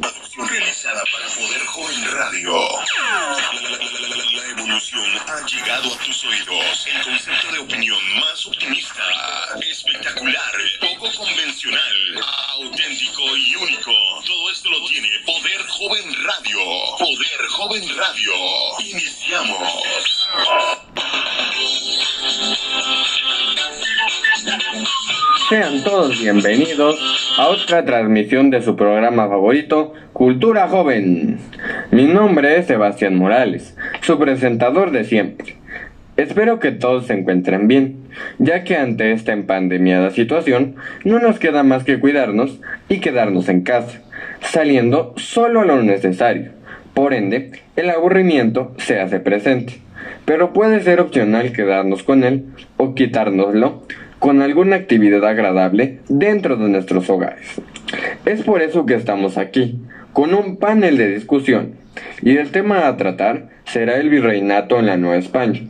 Producción realizada para Poder Joven Radio. La, evolución ha llegado a tus oídos. El concepto de opinión más optimista, espectacular, poco convencional, auténtico y único. Todo esto lo tiene Poder Joven Radio. Poder Joven Radio. Iniciamos. Sean todos bienvenidos a otra transmisión de su programa favorito, Cultura Joven. Mi nombre es Sebastián Morales, su presentador de siempre. Espero que todos se encuentren bien, ya que ante esta empandemiada situación no nos queda más que cuidarnos y quedarnos en casa, saliendo solo lo necesario. Por ende, el aburrimiento se hace presente, pero puede ser opcional quedarnos con él o quitárnoslo con alguna actividad agradable dentro de nuestros hogares. Es por eso que estamos aquí, con un panel de discusión, y el tema a tratar será el virreinato en la Nueva España.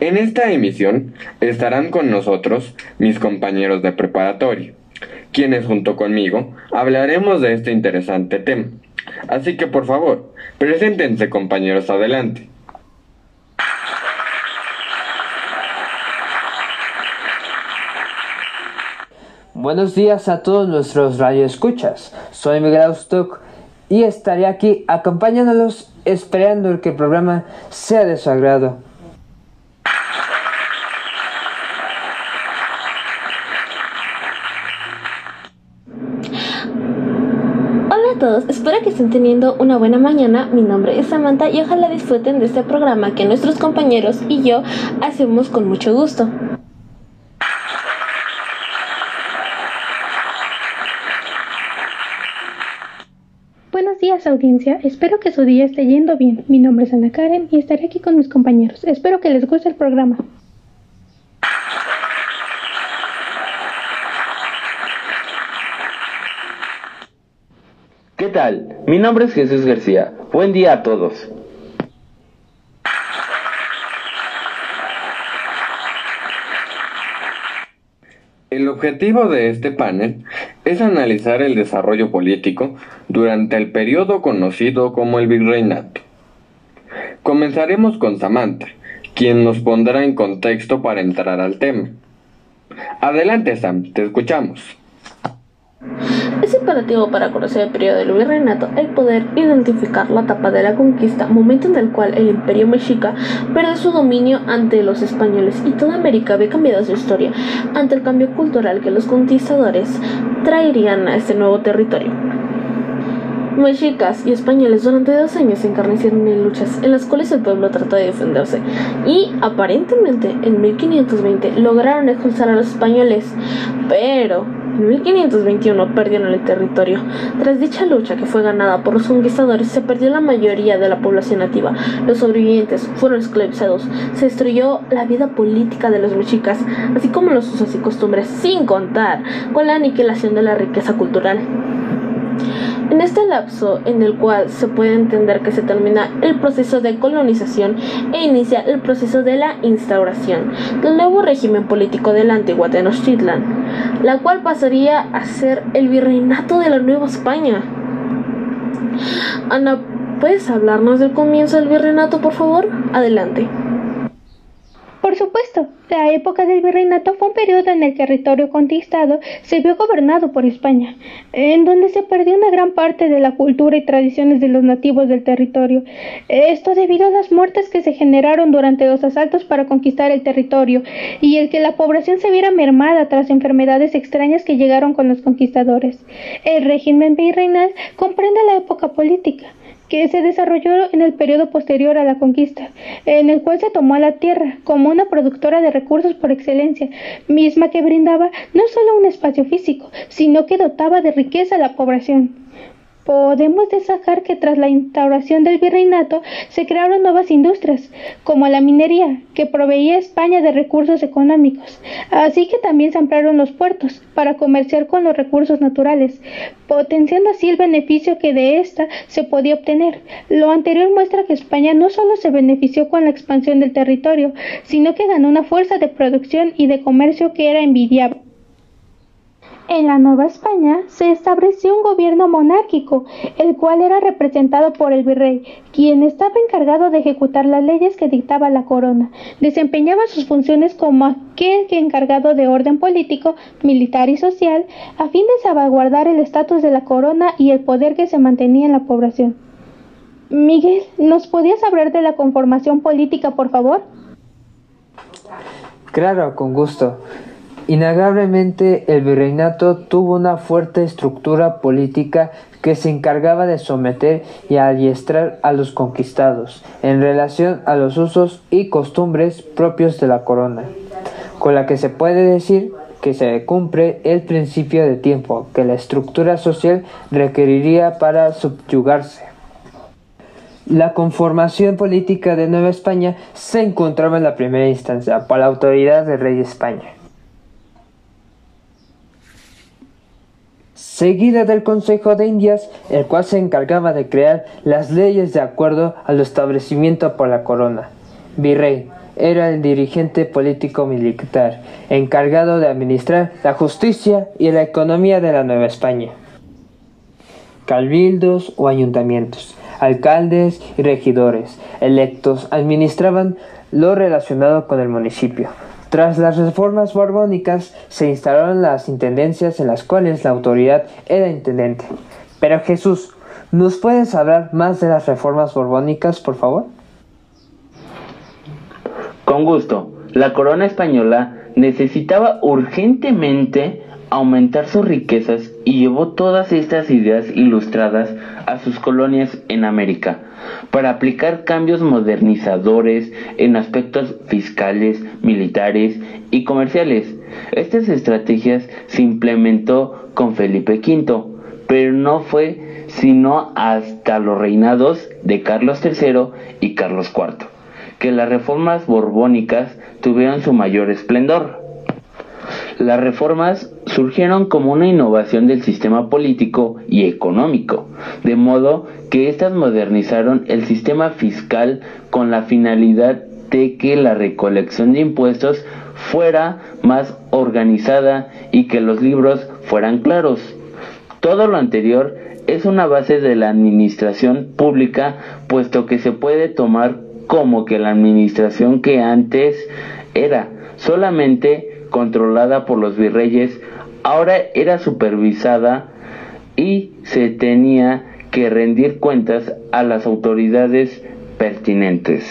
En esta emisión estarán con nosotros mis compañeros de preparatoria, quienes junto conmigo hablaremos de este interesante tema. Así que por favor, preséntense compañeros adelante. Buenos días a todos nuestros radioescuchas. Soy Miguel Austock y estaré aquí acompañándolos esperando que el programa sea de su agrado. Hola a todos, espero que estén teniendo una buena mañana. Mi nombre es Samantha y ojalá disfruten de este programa que nuestros compañeros y yo hacemos con mucho gusto. Audiencia, espero que su día esté yendo bien. Mi nombre es Ana Karen y estaré aquí con mis compañeros. Espero que les guste el programa. ¿Qué tal? Mi nombre es Jesús García. Buen día a todos. El objetivo de este panel es analizar el desarrollo político durante el periodo conocido como el virreinato. Comenzaremos con Samantha, quien nos pondrá en contexto para entrar al tema. Adelante Sam, te escuchamos. Es imperativo para conocer el periodo del virreinato el poder identificar la etapa de la conquista, momento en el cual el imperio mexica perdió su dominio ante los españoles y toda América había cambiado su historia ante el cambio cultural que los conquistadores traerían a este nuevo territorio. Mexicas y españoles durante dos años se encarnecieron en luchas en las cuales el pueblo trató de defenderse y aparentemente en 1520 lograron expulsar a los españoles, pero en 1521 perdieron el territorio. Tras dicha lucha que fue ganada por los conquistadores, se perdió la mayoría de la población nativa. Los sobrevivientes fueron esclavizados. Se destruyó la vida política de los mexicas, así como los usos y costumbres, sin contar con la aniquilación de la riqueza cultural. En este lapso en el cual se puede entender que se termina el proceso de colonización e inicia el proceso de la instauración del nuevo régimen político de la antigua Tenochtitlan, la cual pasaría a ser el virreinato de la Nueva España. Ana, ¿puedes hablarnos del comienzo del virreinato, por favor? Adelante. Por supuesto, la época del virreinato fue un periodo en el que el territorio conquistado se vio gobernado por España, en donde se perdió una gran parte de la cultura y tradiciones de los nativos del territorio. Esto debido a las muertes que se generaron durante los asaltos para conquistar el territorio y el que la población se viera mermada tras enfermedades extrañas que llegaron con los conquistadores. El régimen virreinal comprende la época política que se desarrolló en el periodo posterior a la conquista, en el cual se tomó a la tierra como una productora de recursos por excelencia, misma que brindaba no solo un espacio físico, sino que dotaba de riqueza a la población. Podemos destacar que tras la instauración del virreinato se crearon nuevas industrias, como la minería, que proveía a España de recursos económicos, así que también se ampliaron los puertos para comerciar con los recursos naturales, potenciando así el beneficio que de ésta se podía obtener. Lo anterior muestra que España no solo se benefició con la expansión del territorio, sino que ganó una fuerza de producción y de comercio que era envidiable. En la Nueva España se estableció un gobierno monárquico, el cual era representado por el virrey, quien estaba encargado de ejecutar las leyes que dictaba la corona. Desempeñaba sus funciones como aquel encargado de orden político, militar y social, a fin de salvaguardar el estatus de la corona y el poder que se mantenía en la población. Miguel, ¿nos podías hablar de la conformación política, por favor? Claro, con gusto. Innegablemente el virreinato tuvo una fuerte estructura política que se encargaba de someter y adiestrar a los conquistados en relación a los usos y costumbres propios de la corona, con la que se puede decir que se cumple el principio de tiempo que la estructura social requeriría para subyugarse. La conformación política de Nueva España se encontraba en la primera instancia por la autoridad del rey de España. Seguida del Consejo de Indias, el cual se encargaba de crear las leyes de acuerdo al establecimiento por la corona. Virrey era el dirigente político militar, encargado de administrar la justicia y la economía de la Nueva España. Cabildos o ayuntamientos, alcaldes y regidores electos administraban lo relacionado con el municipio, tras las reformas borbónicas se instalaron las intendencias en las cuales la autoridad era intendente. Pero Jesús, ¿nos puedes hablar más de las reformas borbónicas, por favor? Con gusto. La corona española necesitaba urgentemente aumentar sus riquezas y llevó todas estas ideas ilustradas a sus colonias en América para aplicar cambios modernizadores en aspectos fiscales, militares y comerciales. Estas estrategias se implementó con Felipe V, pero no fue sino hasta los reinados de Carlos III y Carlos IV, que las reformas borbónicas tuvieron su mayor esplendor. Las reformas surgieron como una innovación del sistema político y económico, de modo que éstas modernizaron el sistema fiscal con la finalidad de que la recolección de impuestos fuera más organizada y que los libros fueran claros. Todo lo anterior es una base de la administración pública, puesto que se puede tomar como que la administración que antes era solamente controlada por los virreyes, ahora era supervisada y se tenía que rendir cuentas a las autoridades pertinentes.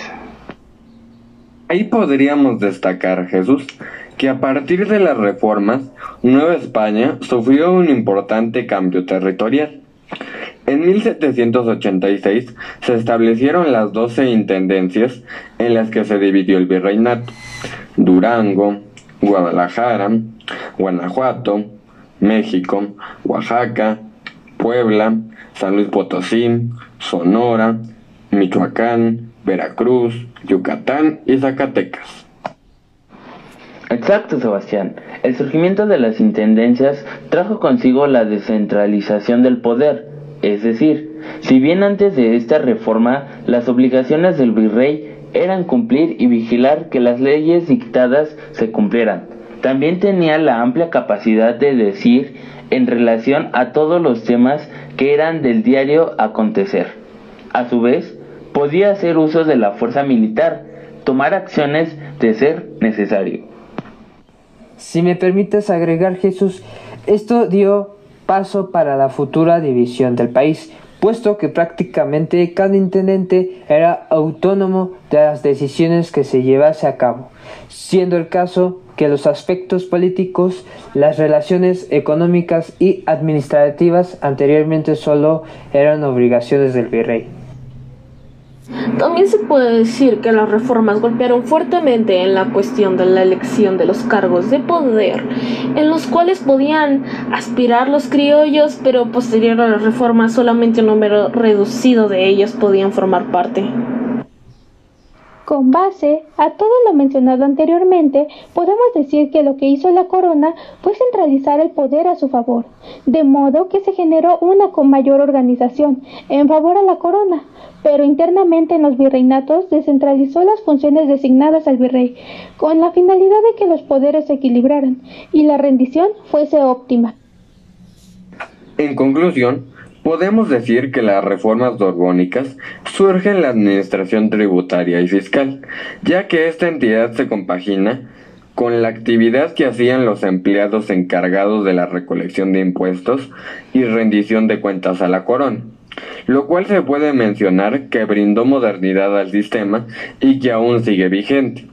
Ahí podríamos destacar, Jesús, que a partir de las reformas, Nueva España sufrió un importante cambio territorial. En 1786 se establecieron las doce intendencias en las que se dividió el virreinato. Durango, Guadalajara, Guanajuato, México, Oaxaca, Puebla, San Luis Potosí, Sonora, Michoacán, Veracruz, Yucatán y Zacatecas. Exacto, Sebastián. El surgimiento de las intendencias trajo consigo la descentralización del poder, es decir, si bien antes de esta reforma las obligaciones del virrey eran cumplir y vigilar que las leyes dictadas se cumplieran. También tenía la amplia capacidad de decir en relación a todos los temas que eran del diario acontecer. A su vez, podía hacer uso de la fuerza militar, tomar acciones de ser necesario. Si me permites agregar, Jesús, esto dio paso para la futura división del país, puesto que prácticamente cada intendente era autónomo de las decisiones que se llevase a cabo, siendo el caso que los aspectos políticos, las relaciones económicas y administrativas anteriormente solo eran obligaciones del virrey. También se puede decir que las reformas golpearon fuertemente en la cuestión de la elección de los cargos de poder, en los cuales podían aspirar los criollos, pero posterior a las reformas solamente un número reducido de ellos podían formar parte. Con base a todo lo mencionado anteriormente, podemos decir que lo que hizo la corona fue centralizar el poder a su favor, de modo que se generó una con mayor organización en favor a la corona, pero internamente en los virreinatos descentralizó las funciones designadas al virrey, con la finalidad de que los poderes se equilibraran y la rendición fuese óptima. En conclusión, podemos decir que las reformas borbónicas surgen en la administración tributaria y fiscal, ya que esta entidad se compagina con la actividad que hacían los empleados encargados de la recolección de impuestos y rendición de cuentas a la corona, lo cual se puede mencionar que brindó modernidad al sistema y que aún sigue vigente.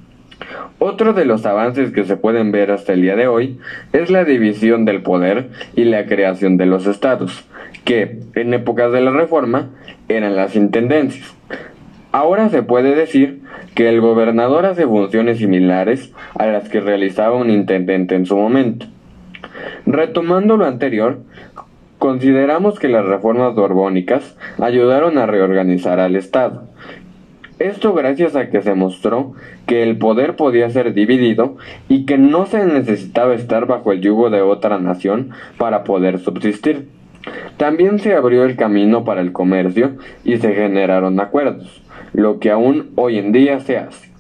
Otro de los avances que se pueden ver hasta el día de hoy es la división del poder y la creación de los estados, que en épocas de la Reforma eran las intendencias. Ahora se puede decir que el gobernador hace funciones similares a las que realizaba un intendente en su momento. Retomando lo anterior, consideramos que las reformas borbónicas ayudaron a reorganizar al Estado. Esto gracias a que se mostró que el poder podía ser dividido y que no se necesitaba estar bajo el yugo de otra nación para poder subsistir. También se abrió el camino para el comercio y se generaron acuerdos lo que aún hoy en día se hace.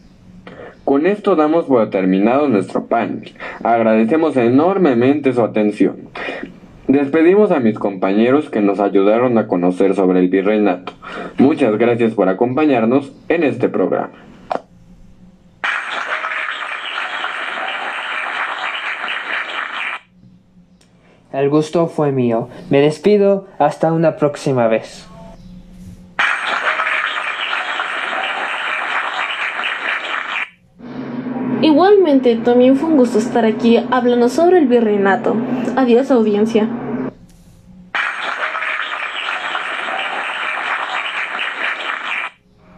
Con esto damos por terminado nuestro panel. Agradecemos enormemente su atención. Despedimos a mis compañeros que nos ayudaron a conocer sobre el virreinato. Muchas gracias por acompañarnos en este programa. El gusto fue mío. Me despido hasta una próxima vez. Igualmente, también fue un gusto estar aquí hablando sobre el virreinato. Adiós audiencia.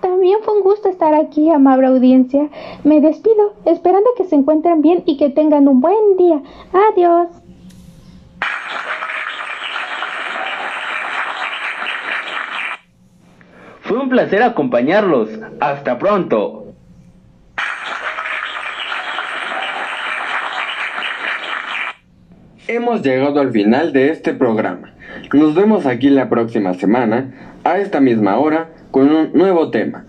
También fue un gusto estar aquí, amable audiencia. Me despido, esperando que se encuentren bien y que tengan un buen día. Adiós. Fue un placer acompañarlos. Hasta pronto. Hemos llegado al final de este programa. Nos vemos aquí la próxima semana, a esta misma hora, con un nuevo tema.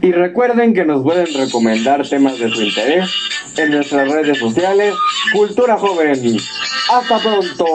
Y recuerden que nos pueden recomendar temas de su interés en nuestras redes sociales Cultura Joven. ¡Hasta pronto!